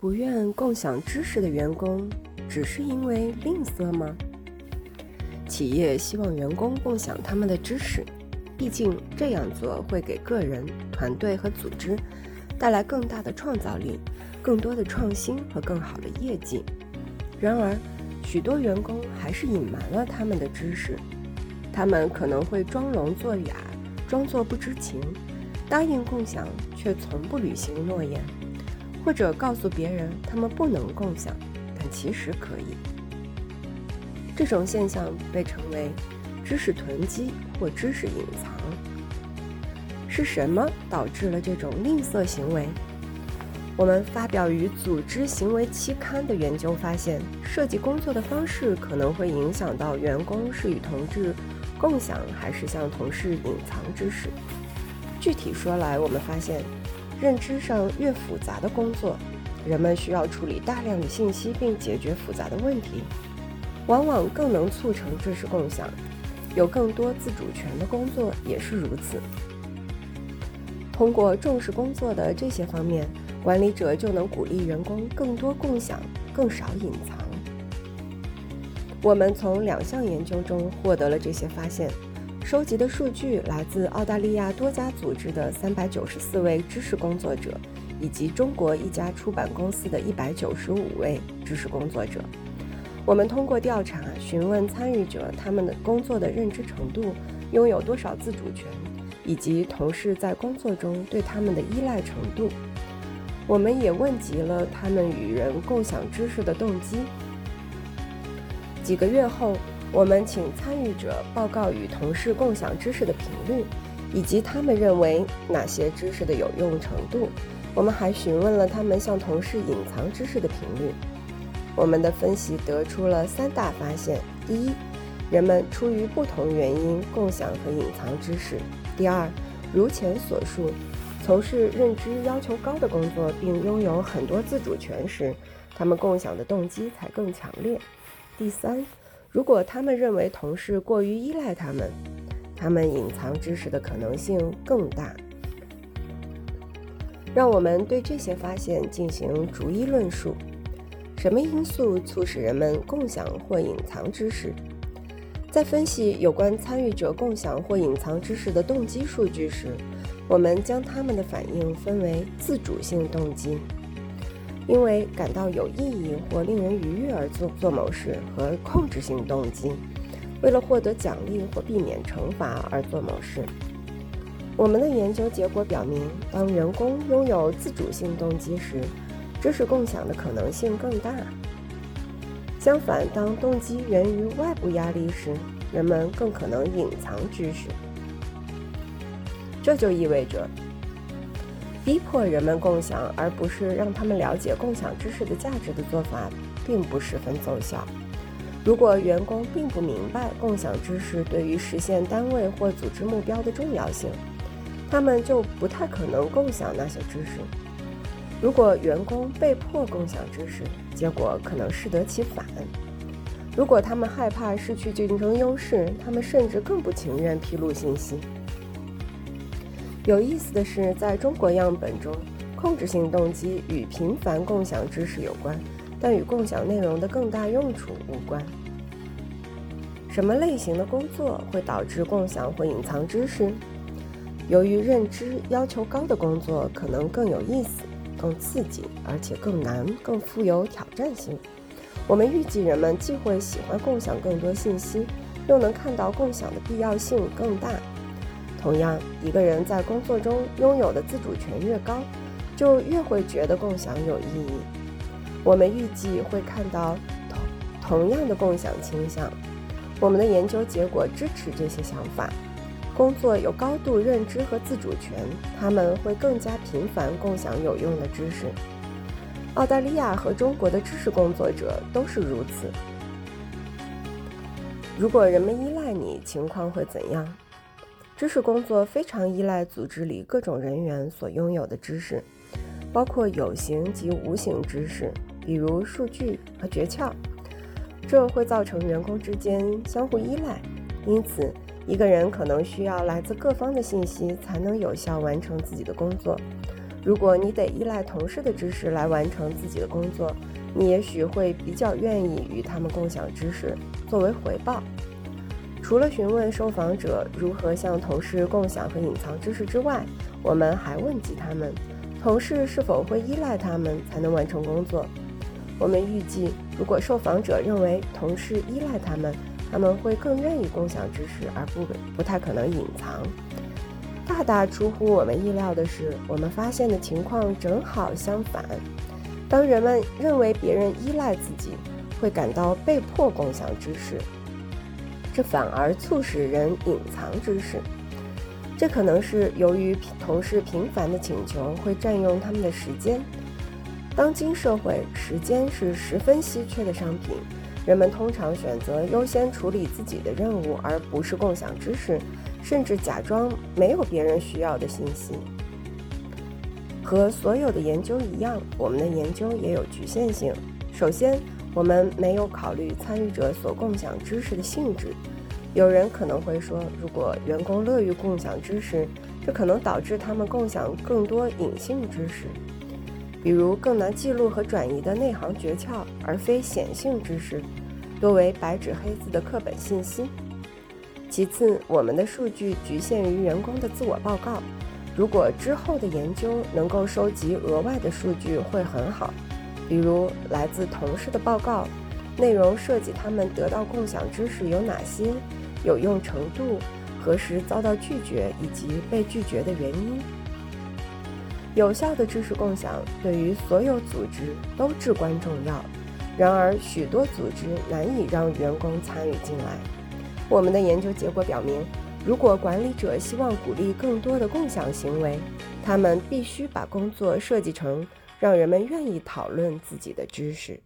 不愿共享知识的员工，只是因为吝啬吗？企业希望员工共享他们的知识，毕竟这样做会给个人、团队和组织带来更大的创造力、更多的创新和更好的业绩。然而，许多员工还是隐瞒了他们的知识，他们可能会装聋作哑，装作不知情，答应共享却从不履行诺言。或者告诉别人他们不能共享，但其实可以。这种现象被称为知识囤积或知识隐藏。是什么导致了这种吝啬行为？我们发表于《组织行为期刊》的研究发现，设计工作的方式可能会影响到员工是与同志共享还是向同事隐藏知识。具体说来，我们发现。认知上越复杂的工作，人们需要处理大量的信息并解决复杂的问题，往往更能促成知识共享。有更多自主权的工作也是如此。通过重视工作的这些方面，管理者就能鼓励员工更多共享，更少隐藏。我们从两项研究中获得了这些发现。收集的数据来自澳大利亚多家组织的三百九十四位知识工作者，以及中国一家出版公司的一百九十五位知识工作者。我们通过调查询问参与者他们的工作的认知程度、拥有多少自主权，以及同事在工作中对他们的依赖程度。我们也问及了他们与人共享知识的动机。几个月后。我们请参与者报告与同事共享知识的频率，以及他们认为哪些知识的有用程度。我们还询问了他们向同事隐藏知识的频率。我们的分析得出了三大发现：第一，人们出于不同原因共享和隐藏知识；第二，如前所述，从事认知要求高的工作并拥有很多自主权时，他们共享的动机才更强烈；第三。如果他们认为同事过于依赖他们，他们隐藏知识的可能性更大。让我们对这些发现进行逐一论述。什么因素促使人们共享或隐藏知识？在分析有关参与者共享或隐藏知识的动机数据时，我们将他们的反应分为自主性动机。因为感到有意义或令人愉悦而做做某事和控制性动机，为了获得奖励或避免惩罚而做某事。我们的研究结果表明，当员工拥有自主性动机时，知识共享的可能性更大。相反，当动机源于外部压力时，人们更可能隐藏知识。这就意味着。逼迫人们共享，而不是让他们了解共享知识的价值的做法，并不十分奏效。如果员工并不明白共享知识对于实现单位或组织目标的重要性，他们就不太可能共享那些知识。如果员工被迫共享知识，结果可能适得其反。如果他们害怕失去竞争优势，他们甚至更不情愿披露信息。有意思的是，在中国样本中，控制性动机与频繁共享知识有关，但与共享内容的更大用处无关。什么类型的工作会导致共享或隐藏知识？由于认知要求高的工作可能更有意思、更刺激，而且更难、更富有挑战性。我们预计人们既会喜欢共享更多信息，又能看到共享的必要性更大。同样，一个人在工作中拥有的自主权越高，就越会觉得共享有意义。我们预计会看到同同样的共享倾向。我们的研究结果支持这些想法。工作有高度认知和自主权，他们会更加频繁共享有用的知识。澳大利亚和中国的知识工作者都是如此。如果人们依赖你，情况会怎样？知识工作非常依赖组织里各种人员所拥有的知识，包括有形及无形知识，比如数据和诀窍。这会造成员工之间相互依赖，因此一个人可能需要来自各方的信息才能有效完成自己的工作。如果你得依赖同事的知识来完成自己的工作，你也许会比较愿意与他们共享知识作为回报。除了询问受访者如何向同事共享和隐藏知识之外，我们还问及他们，同事是否会依赖他们才能完成工作。我们预计，如果受访者认为同事依赖他们，他们会更愿意共享知识，而不不太可能隐藏。大大出乎我们意料的是，我们发现的情况正好相反。当人们认为别人依赖自己，会感到被迫共享知识。这反而促使人隐藏知识，这可能是由于同事频繁的请求会占用他们的时间。当今社会，时间是十分稀缺的商品，人们通常选择优先处理自己的任务，而不是共享知识，甚至假装没有别人需要的信息。和所有的研究一样，我们的研究也有局限性。首先，我们没有考虑参与者所共享知识的性质。有人可能会说，如果员工乐于共享知识，这可能导致他们共享更多隐性知识，比如更难记录和转移的内行诀窍，而非显性知识，多为白纸黑字的课本信息。其次，我们的数据局限于员工的自我报告。如果之后的研究能够收集额外的数据，会很好。比如来自同事的报告，内容涉及他们得到共享知识有哪些，有用程度，何时遭到拒绝以及被拒绝的原因。有效的知识共享对于所有组织都至关重要，然而许多组织难以让员工参与进来。我们的研究结果表明，如果管理者希望鼓励更多的共享行为，他们必须把工作设计成。让人们愿意讨论自己的知识。